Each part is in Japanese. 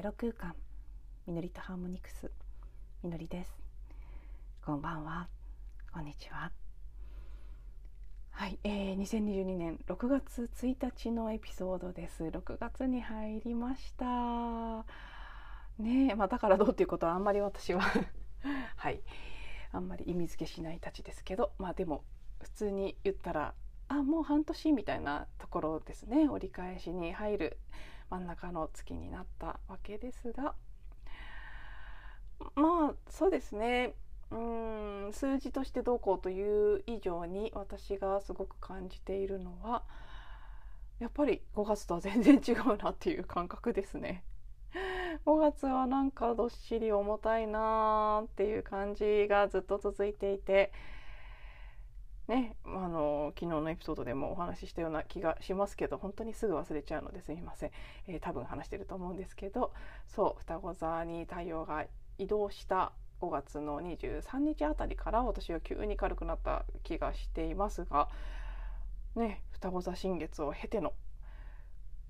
ゼロ空間。みのりとハーモニクス。みのりです。こんばんは。こんにちは。はい、えー、2022年6月1日のエピソードです。6月に入りました。ねまあ、だからどうっていうことはあんまり私は。はい。あんまり意味付けしないたちですけど。まあでも普通に言ったらあもう半年みたいなところですね。折り返しに入る真ん中の月になったわけですがまあそうですねうん数字としてどうこうという以上に私がすごく感じているのはやっぱり5月とは全然違うなっていう感覚ですね。5月はなんかどっしり重たいなーっていう感じがずっと続いていてね、あの昨日のエピソードでもお話ししたような気がしますけど本当にすぐ忘れちゃうのですみません、えー、多分話してると思うんですけどそう双子座に太陽が移動した5月の23日あたりから私は急に軽くなった気がしていますがね双子座新月を経ての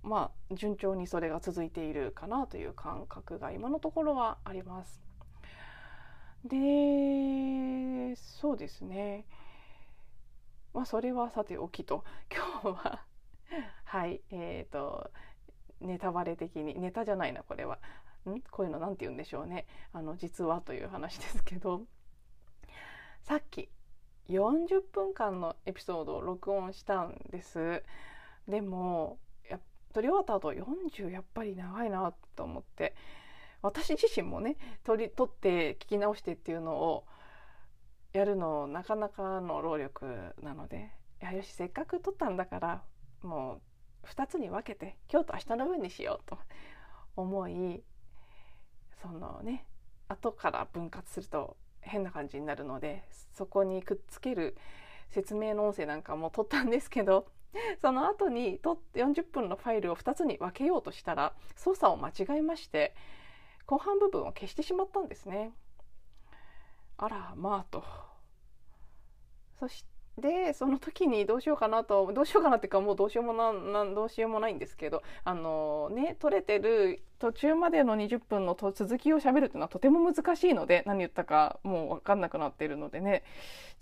まあ順調にそれが続いているかなという感覚が今のところはあります。でそうですねまあそれはさておきと。今日ははいえーとネタバレ的にネタじゃないなこれは。ん？こういうの何て言うんでしょうね。あの実はという話ですけど。さっき40分間のエピソードを録音したんです。でも撮り終わった後40やっぱり長いなと思って。私自身もね撮り撮って聞き直してっていうのをやるのなかなかの労力なのでよしせっかく撮ったんだからもう2つに分けて今日と明日の分にしようと思いそのね後から分割すると変な感じになるのでそこにくっつける説明の音声なんかも撮ったんですけどその後にと40分のファイルを2つに分けようとしたら操作を間違えまして後半部分を消してしまったんですね。あらまあと。そしてその時にどうしようかなとどうしようかなっていうかもうどうしようもななどうしようもないんですけどあのね取れてる途中までの20分の続きをしゃべるっていうのはとても難しいので何言ったかもう分かんなくなっているのでね。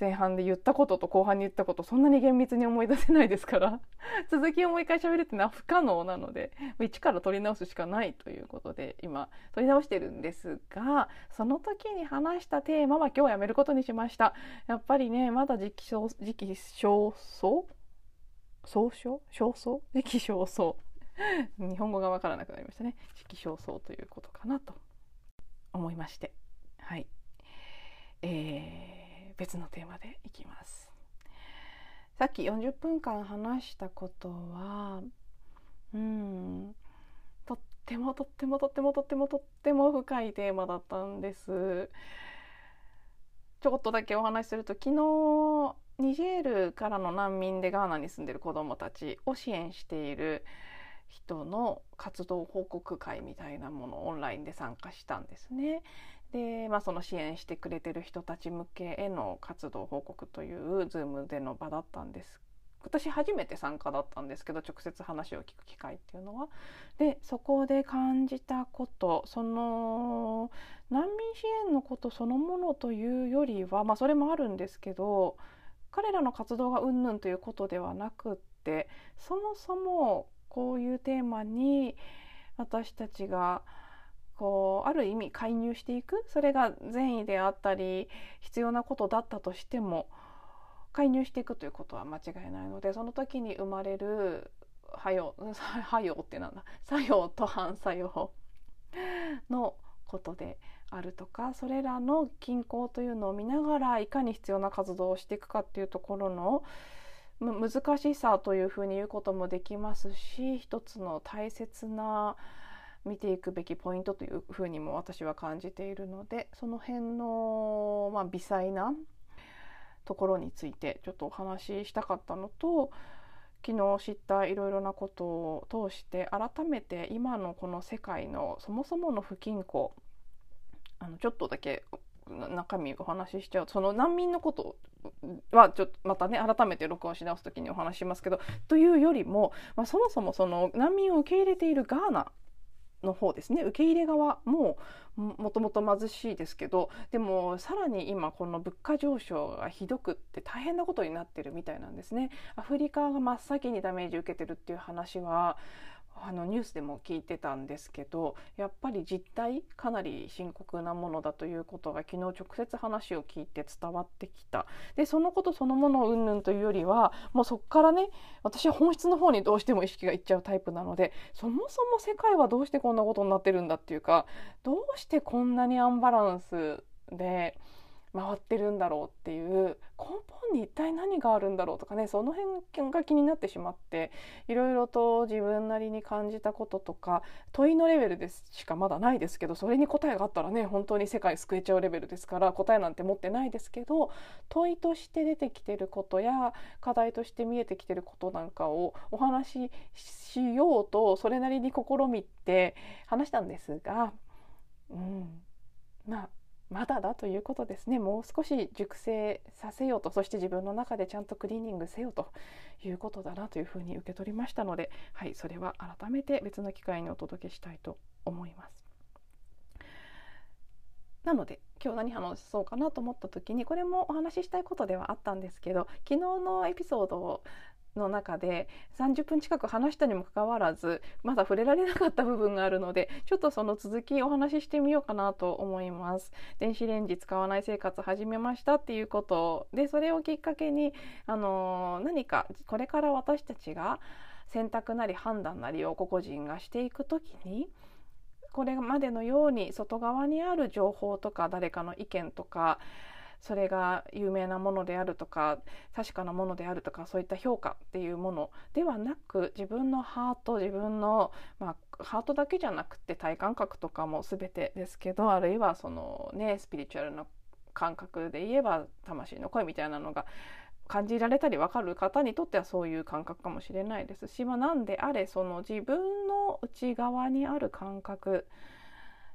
前半で言ったことと後半に言ったことそんなに厳密に思い出せないですから。続きをもう一回喋るっていうのは不可能なので一から取り直すしかないということで今取り直してるんですがその時に話したテーマは今日はやめることにしました。やっぱりねまだ時期時期尚早？総称少々時期尚早？日本語がわからなくなりましたね時期尚早ということかなと思いましてはいえー別のテーマでいきます。さっき40分間話したことはうんとってもとってもとってもとってもとっても深いテーマだったんです。ちょっとだけお話しすると昨日ニジェールからの難民でガーナに住んでる子どもたちを支援している人の活動報告会みたいなものをオンラインで参加したんですね。で、まあ、その支援してくれてる人たち向けへの活動報告という Zoom での場だったんです私初めて参加だったんですけど直接話を聞く機会っていうのは。でそこで感じたことその難民支援のことそのものというよりはまあそれもあるんですけど彼らの活動がうんぬんということではなくってそもそもこういうテーマに私たちがこうある意味介入していく。それが善意であったり必要なことだったとしても介入していくということは間違いないのでその時に生まれる作用作用ってなんだ。作用と反作用 のことであるとかそれらの均衡というのを見ながらいかに必要な活動をしていくかっていうところの難しさというふうに言うこともできますし一つの大切な見ていくべきポイントというふうにも私は感じているのでその辺の、まあ、微細なところについてちょっとお話ししたかったのと昨日知ったいろいろなことを通して改めて今のこの世界のそもそもの不均衡あのちょっとだけ中身お話ししちゃうその難民のことはちょっとまたね改めて録音し直す時にお話しますけどというよりも、まあ、そもそもその難民を受け入れているガーナの方ですね受け入れ側ももともと貧しいですけどでもさらに今この物価上昇がひどくって大変なことになってるみたいなんですね。アフリカが真っ先にダメージ受けてるっていう話はあのニュースでも聞いてたんですけどやっぱり実態かなり深刻なものだということが昨日直接話を聞いて伝わってきたでそのことそのものをうんぬんというよりはもうそこからね私は本質の方にどうしても意識がいっちゃうタイプなのでそもそも世界はどうしてこんなことになってるんだっていうかどうしてこんなにアンバランスで。回ってるんだろうっていう根本に一体何があるんだろうとかねその辺が気になってしまっていろいろと自分なりに感じたこととか問いのレベルでしかまだないですけどそれに答えがあったらね本当に世界救えちゃうレベルですから答えなんて持ってないですけど問いとして出てきてることや課題として見えてきてることなんかをお話ししようとそれなりに試みて話したんですが、うん、まあまだだということですね。もう少し熟成させようと。そして自分の中でちゃんとクリーニングせよということだなというふうに受け取りましたので、はい、それは改めて別の機会にお届けしたいと思います。なので今日何話そうかなと思った時にこれもお話ししたいことではあったんですけど昨日のエピソードの中で30分近く話したにもかかわらずまだ触れられなかった部分があるのでちょっとその続きお話ししてみようかなと思います。電子レンジ使わない生活始めましたっていうことでそれをきっかけにあの何かこれから私たちが選択なり判断なりを個々人がしていく時にこれまでのように外側にある情報とか誰かの意見とかそれが有名なものであるとか確かなものであるとかそういった評価っていうものではなく自分のハート自分の、まあ、ハートだけじゃなくて体感覚とかも全てですけどあるいはそのねスピリチュアルな感覚で言えば魂の声みたいなのが感じられたり分かる方にとってはそういう感覚かもしれないですし、まあ、何であれその自分の内側にある感覚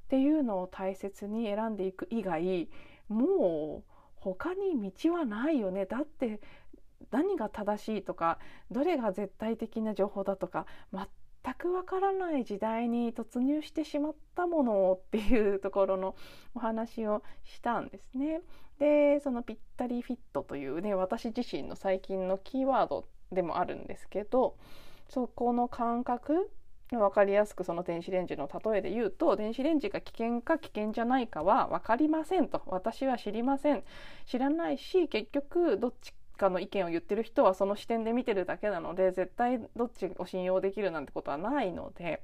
っていうのを大切に選んでいく以外もう他に道はないよねだって何が正しいとかどれが絶対的な情報だとか全くわからない時代に突入してしまったものっていうところのお話をしたんですね。でそのぴったりフィットというね私自身の最近のキーワードでもあるんですけどそこの感覚分かりやすくその電子レンジの例えで言うと電子レンジが危険か危険じゃないかは分かりませんと。私は知りません。知らないし結局どっちかの意見を言ってる人はその視点で見てるだけなので絶対どっちを信用できるなんてことはないので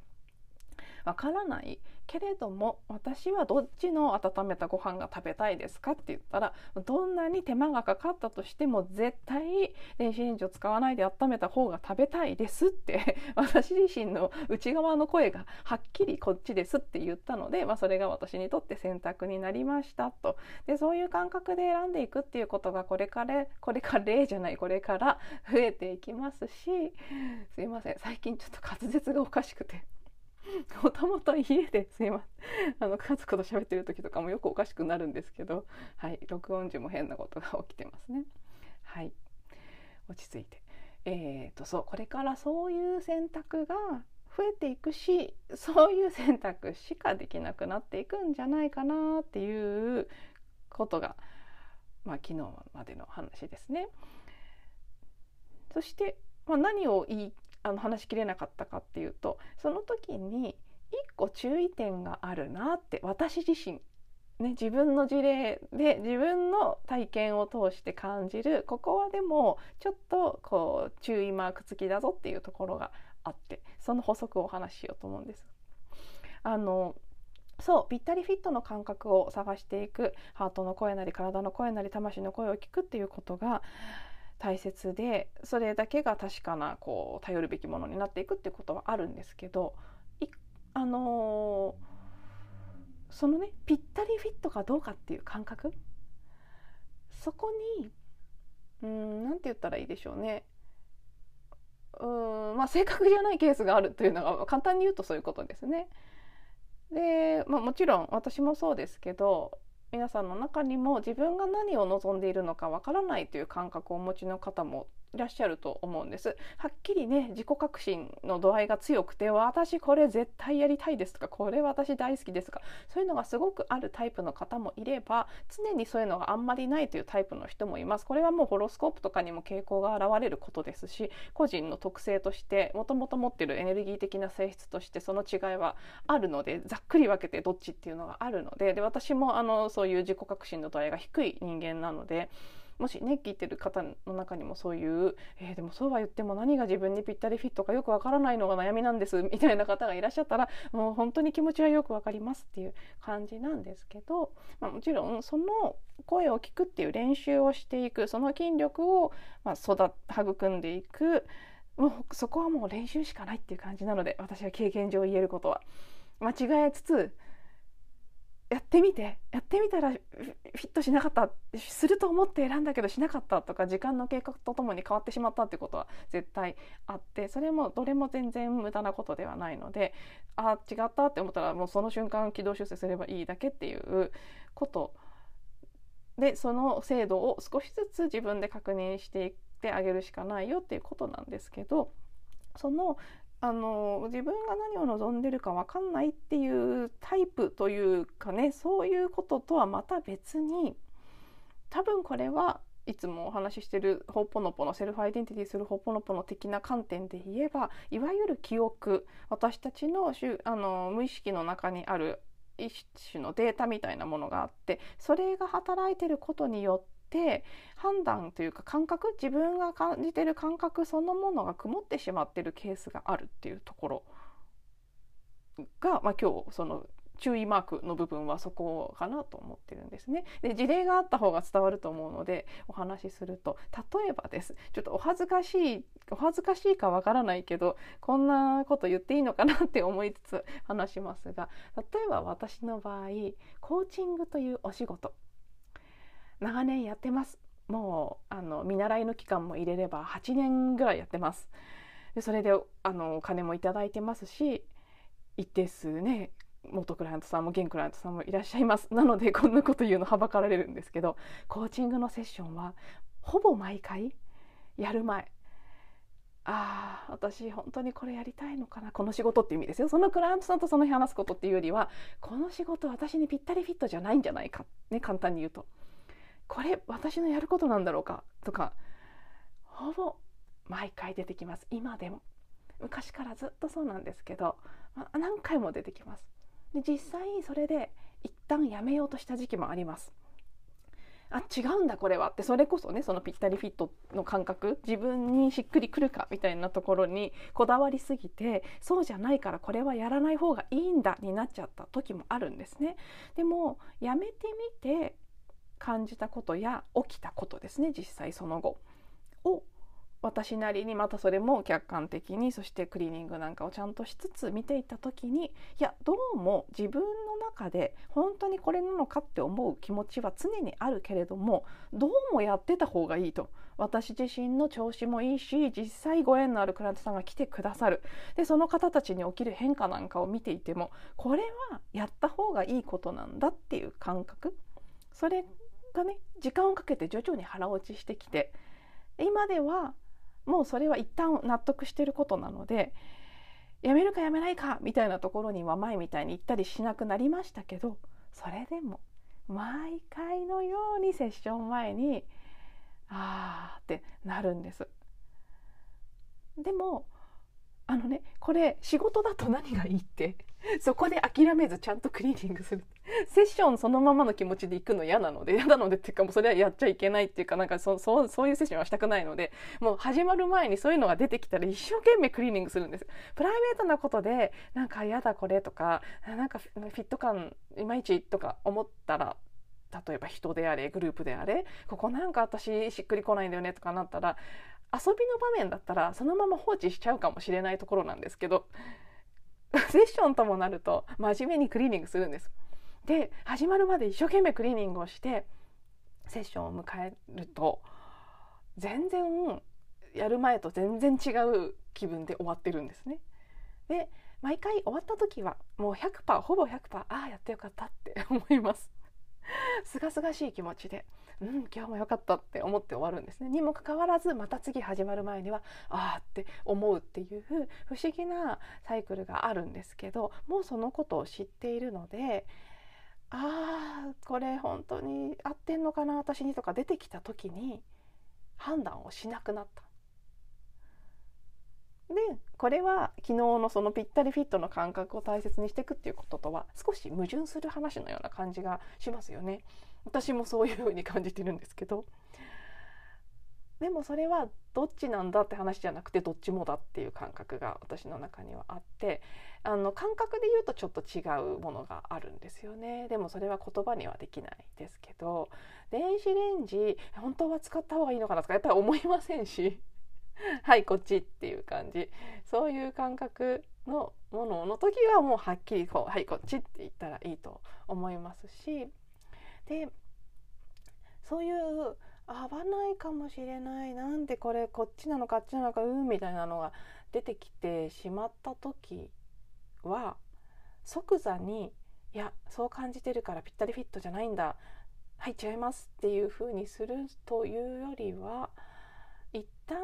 分からないけれども私はどっちの温めたご飯が食べたいですか？って言ったらどんなに手間がかかったとしても絶対電子レンジを使わないで温めた方が食べたいですって 私自身の内側の声がはっきりこっちですって言ったので、まあ、それが私にとって選択になりましたと。でそういう感覚で選んでいくっていうことがこれからこれから例じゃないこれから増えていきますしすいません。最近ちょっと滑舌がおかしくて。もともと家ですいませんあの家族と喋ってる時とかもよくおかしくなるんですけどはい録音時も変なことが起きてますね。はい。落ち着いて。えーとそうこれからそういう選択が増えていくしそういう選択しかできなくなっていくんじゃないかなっていうことが、まあ、昨日までの話ですね。そして、まあ、何を言いあの話しきれなかったかっていうとその時に一個注意点があるなって私自身ね、自分の事例で自分の体験を通して感じるここはでもちょっとこう注意マーク付きだぞっていうところがあってその補足をお話ししようと思うんです。あのそうぴったりフィットの感覚を探していくハートの声なり体の声なり魂の声を聞くっていうことが大切でそれだけが確かなこう頼るべきものになっていくっていうことはあるんですけどあのー、そのねぴったりフィットかどうかっていう感覚？そこにうん何て言ったらいいでしょうねうんまあ正確じゃないケースがあるというのが簡単に言うとそういうことですね。で、まあ、もちろん私もそうですけど皆さんの中にも自分が何を望んでいるのかわからないという感覚をお持ちの方もらっしゃると思うんです。はっきりね自己革新の度合いが強くて私これ絶対やりたいですとかこれ私大好きですとかそういうのがすごくあるタイプの方もいれば常にそういうのがあんまりないというタイプの人もいます。これはもうホロスコープとかにも傾向が現れることですし個人の特性としてもともと持ってるエネルギー的な性質としてその違いはあるのでざっくり分けてどっちっていうのがあるのでで私もあのそういう自己革新の度合いが低い人間なので。もしね聞いてる方の中にもそういう、えー、でもそうは言っても何が自分にぴったりフィットかよくわからないのが悩みなんですみたいな方がいらっしゃったらもう本当に気持ちはよくわかりますっていう感じなんですけど、まあ、もちろんその声を聞くっていう練習をしていくその筋力を、まあ、育育んでいくもうそこはもう練習しかないっていう感じなので私は経験上言えることは。間違えつつやってみてやってみたらフィットしなかったすると思って選んだけどしなかったとか時間の経過とともに変わってしまったってことは絶対あってそれもどれも全然無駄なことではないのであ違ったって思ったらもうその瞬間軌道修正すればいいだけっていうこと。でその精度を少しずつ自分で確認していってあげるしかないよっていうことなんですけどそのあの自分が何を望んでるか分かんないっていうタイプというかねそういうこととはまた別に多分これはいつもお話ししてるホポノポのセルフアイデンティティするホポノポの的な観点で言えばいわゆる記憶私たちのあの無意識の中にある一種のデータみたいなものがあってそれが働いてることによってって判断というか感覚自分が感じてる感覚そのものが曇ってしまってるケースがあるっていうところ。が、まあ、今日その注意マークの部分はそこかなと思ってるんですね。で事例があった方が伝わると思うのでお話しすると例えばです。ちょっとお恥ずかしいお恥ずかしいかわからないけどこんなこと言っていいのかなって思いつつ話しますが例えば私の場合コーチングというお仕事。長年やってます。もうあの見習いの期間も入れれば8年ぐらいやってます。でそれであのお金も頂いてますし一定数ね元クライアントさんも現クライアントさんもいらっしゃいます。なのでこんなこと言うのはばかられるんですけどコーチングのセッションはほぼ毎回やる前。ああ私本当にこれやりたいのかな。この仕事っていう意味ですよ。そのクライアントさんとその日話すことっていうよりはこの仕事私にぴったりフィットじゃないんじゃないか。ね簡単に言うと。これ私のやることなんだろうか？とかほぼ毎回出てきます。今でも。昔からずっとそうなんですけど、まあ、何回も出てきます。で実際それで一旦やめようとした時期もあります。あ違うんだこれはってそれこそねそのぴったりフィットの感覚自分にしっくりくるかみたいなところにこだわりすぎてそうじゃないからこれはやらない方がいいんだになっちゃった時もあるんですね。でもやめてみて感じたことや起きたことですね。実際その後。を私なりにまたそれも客観的にそしてクリーニングなんかをちゃんとしつつ見ていった時にいやどうも自分の中で本当にこれなのかって思う気持ちは常にあるけれどもどうもやってた方がいいと。私自身の調子もいいし実際ご縁のあるクライアントさんが来てくださる。でその方たちに起きる変化なんかを見ていてもこれはやった方がいいことなんだっていう感覚。それがね時間をかけて徐々に腹落ちしてきて今ではもうそれは一旦納得してることなのでやめるかやめないかみたいなところには前みたいに行ったりしなくなりましたけどそれでも毎回のようにセッション前にあーってなるんです。でもあのねこれ仕事だと何がいいって そこで諦めずちゃんとクリーニングする。セッションそのままの気持ちで行くの嫌なので嫌なのでっていうかもうそれはやっちゃいけないっていうかなんかそそうそういうセッションはしたくないのでもう始まる前にそういうのが出てきたら一生懸命クリーニングするんです。プライベートなことでなんか嫌だこれとかなんかフィット感いまいちとか思ったら例えば人であれグループであれここなんか私しっくりこないんだよねとかなったら遊びの場面だったらそのまま放置しちゃうかもしれないところなんですけどセッションともなると真面目にクリーニングするんです。で始まるまで一生懸命クリーニングをしてセッションを迎えると全然やる前と全然違う気分で終わってるんですね。で毎回終わった時はもう100%ほぼ100%ああやってよかったって思います。すがすがしい気持ちでうん今日も良かったって思って終わるんですねにもかかわらずまた次始まる前にはああって思うっていう不思議なサイクルがあるんですけどもうそのことを知っているのでああこれ本当に合ってんのかな私にとか出てきた時に判断をしなくなった。でこれは昨日のそのぴったりフィットの感覚を大切にしていくっていうこととは少し矛盾する話のような感じがしますよね。私もそういうふうに感じてるんですけど。でもそれはどっちなんだって話じゃなくてどっちもだっていう感覚が私の中にはあってあの感覚で言うとちょっと違うものがあるんですよね。でもそれは言葉にはできないですけど電子レンジ本当は使った方がいいのかなとかやっぱり思いませんし。はいこっちっていう感じ。そういう感覚のものの時はもうはっきりこうはいこっちって言ったらいいと思いますし。でそういう合わないかもしれない。なんでこれこっちなのかあっちなのかうんみたいなのが出てきてしまった時は即座にいやそう感じてるからぴったりフィットじゃないんだ。はい違いますっていうふうにするというよりは一旦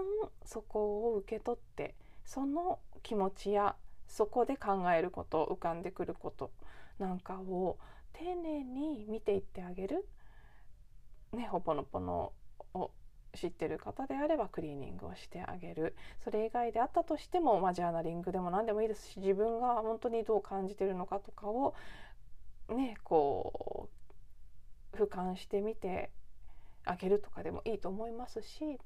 そこを受け取ってその気持ちやそこで考えること浮かんでくることなんかを丁寧に見ていってあげる。ね、ほぽのぽのを知ってる方であればクリーニングをしてあげる。それ以外であったとしても、まあ、ジャーナリングでも何でもいいですし自分が本当にどう感じてるのかとかをねこう俯瞰してみてあげるとかでもいいと思いますし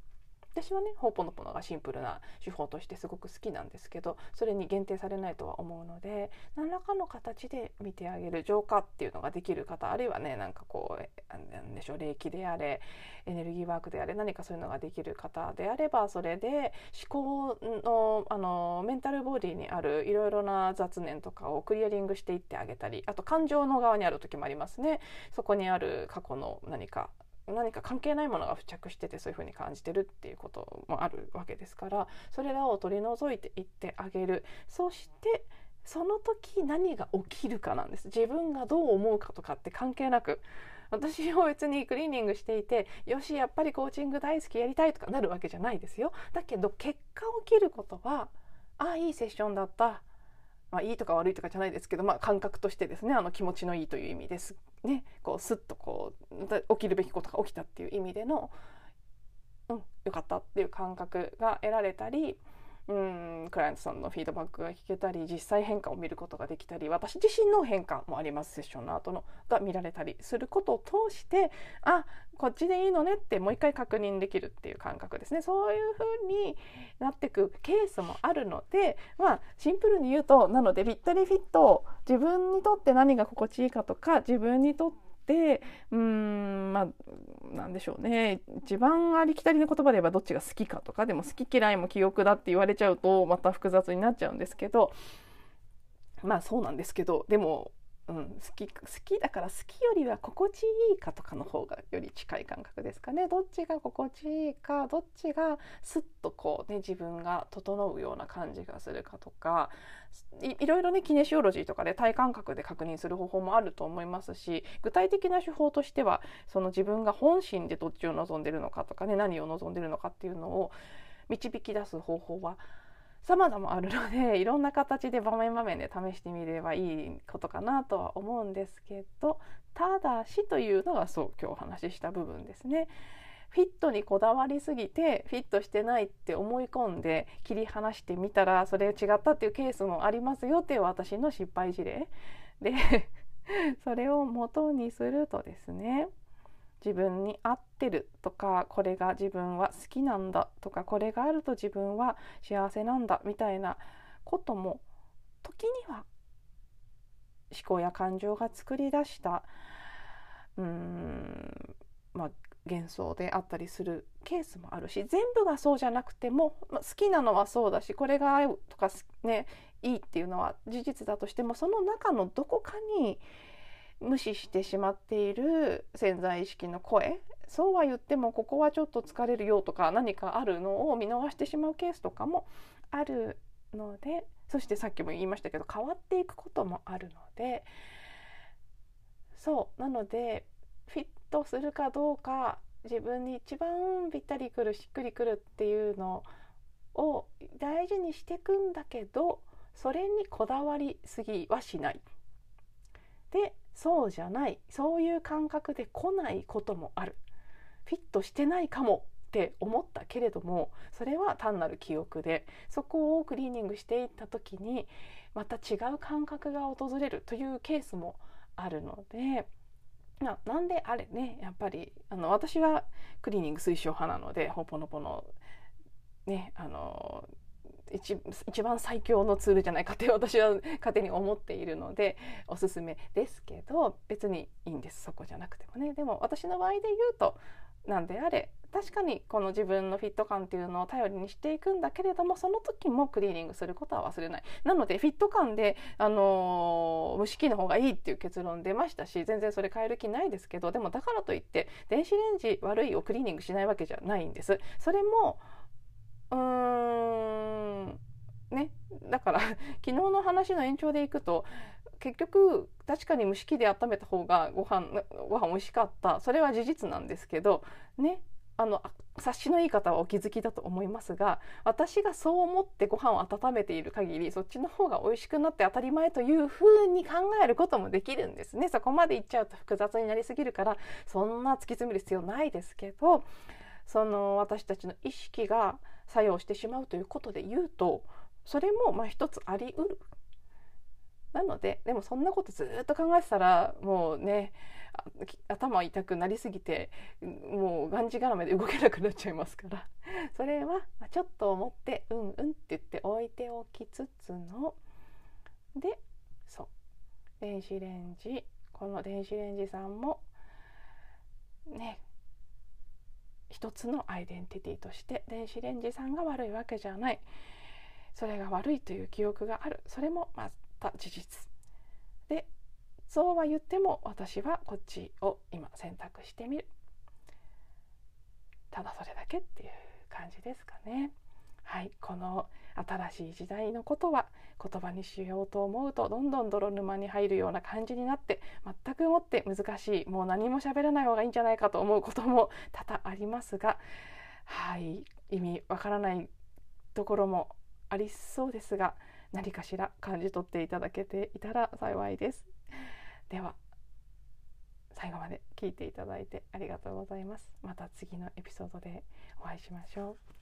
私はねホーポノポノがシンプルな手法としてすごく好きなんですけどそれに限定されないとは思うので何らかの形で見てあげる浄化っていうのができる方あるいはねなんかこうなんでしょう霊気であれエネルギーワークであれ何かそういうのができる方であればそれで思考のあのメンタルボディにあるいろいろな雑念とかをクリアリングしていってあげたりあと感情の側にある時もありますね。そこにある過去の何か何か関係ないものが付着しててそういうふうに感じてるっていうこともあるわけですからそれらを取り除いていってあげる。そしてその時何が起きるかなんです。自分がどう思うかとかって関係なく。私も別にクリーニングしていてよしやっぱりコーチング大好きやりたいとかなるわけじゃないですよ。だけど結果起きることはああいいセッションだった。まあ、いいとか悪いとかじゃないですけど、まあ、感覚としてですねあの気持ちのいいという意味です。ね。こうスッとこう起きるべきことが起きたっていう意味での、うん、よかったっていう感覚が得られたりうん。クライアントさんのフィードバックが聞けたり実際変化を見ることができたり私自身の変化もありますセッションの後のが見られたりすることを通してあこっちでいいのねってもう一回確認できるっていう感覚ですね。そういう風になってくケースもあるのでまあシンプルに言うとなのでぴったりフィット自分にとって何が心地いいかとか自分にとっててうんまあ何でしょうね。一番ありきたりの言葉で言えばどっちが好きかとかでも好き嫌いも記憶だって言われちゃうとまた複雑になっちゃうんですけどまあそうなんですけどでもうん、好き好きだから好きよりは心地いいかとかの方がより近い感覚ですかね。どっちが心地いいかどっちがスッとこうね自分が整うような感じがするかとかいいろいろねキネシオロジーとかで体感覚で確認する方法もあると思いますし具体的な手法としてはその自分が本心でどっちを望んでるのかとかね何を望んでるのかっていうのを導き出す方法は様々あるので いろんな形で場面場面で試してみればいいことかなとは思うんですけどただしというのがそう今日お話しした部分ですね。フィットにこだわりすぎてフィットしてないって思い込んで切り離してみたらそれ違ったっていうケースもありますよっていう私の失敗事例で それを元にするとですね自分に合ってるとかこれが自分は好きなんだとかこれがあると自分は幸せなんだみたいなことも時には思考や感情が作り出したうーんまあ幻想であったりするケースもあるし全部がそうじゃなくても、まあ、好きなのはそうだしこれが合うとかねいいっていうのは事実だとしてもその中のどこかに無視してしまっている潜在意識の声。そうは言ってもここはちょっと疲れるよとか何かあるのを見逃してしまうケースとかもあるのでそしてさっきも言いましたけど変わっていくこともあるので。そう。なのでフィットするかどうか自分に一番ぴったりくるしっくりくるっていうのを大事にしていくんだけどそれにこだわりすぎはしない。でそうじゃないそういう感覚で来ないこともあるフィットしてないかもって思ったけれどもそれは単なる記憶でそこをクリーニングしていった時にまた違う感覚が訪れるというケースもあるので。ななんであれねやっぱりあの私はクリーニング推奨派なのでほぽのぽのねあの一一番最強のツールじゃないかって私は勝手に思っているのでおすすめですけど別にいいんです。そこじゃなくてもね。でも私の場合で言うと何であれ確かにこの自分のフィット感っていうのを頼りにしていくんだけれどもその時もクリーニングすることは忘れない。なのでフィット感で、あのー、蒸し器の方がいいっていう結論出ましたし全然それ変える気ないですけどでもだからといって電子レンジ悪いをクリーニングしないわけじゃないんです。それもうーん。ね。だから 昨日の話の延長でいくと結局確かに蒸し器で温めた方がご飯ご飯美味しかった。それは事実なんですけどね。あの察しのいい方はお気づきだと思いますが私がそう思ってご飯を温めている限りそっちの方が美味しくなって当たり前というふうに考えることもできるんですね。そこまでいっちゃうと複雑になりすぎるからそんな突き詰める必要ないですけどその私たちの意識が作用してしまうということで言うとそれもまあ一つありうる。なのででもそんなことずっと考えてたらもうね頭痛くなりすぎてもうがんじがらめで動けなくなっちゃいますから。それはちょっと思ってうんうんって言って置いておきつつの。でそう。電子レンジ。この電子レンジさんもね一つのアイデンティティとして電子レンジさんが悪いわけじゃない。それが悪いという記憶がある。それもまた事実。でそうは言っても私はこっちを今選択してみる。ただそれだけっていう感じですかね。はいこの新しい時代のことは言葉にしようと思うとどんどん泥沼に入るような感じになって全くもって難しいもう何も喋らない方がいいんじゃないかと思うことも多々ありますがはい意味わからないところもありそうですが何かしら感じ取っていただけていたら幸いです。では最後まで聞いていただいてありがとうございます。また次のエピソードでお会いしましょう。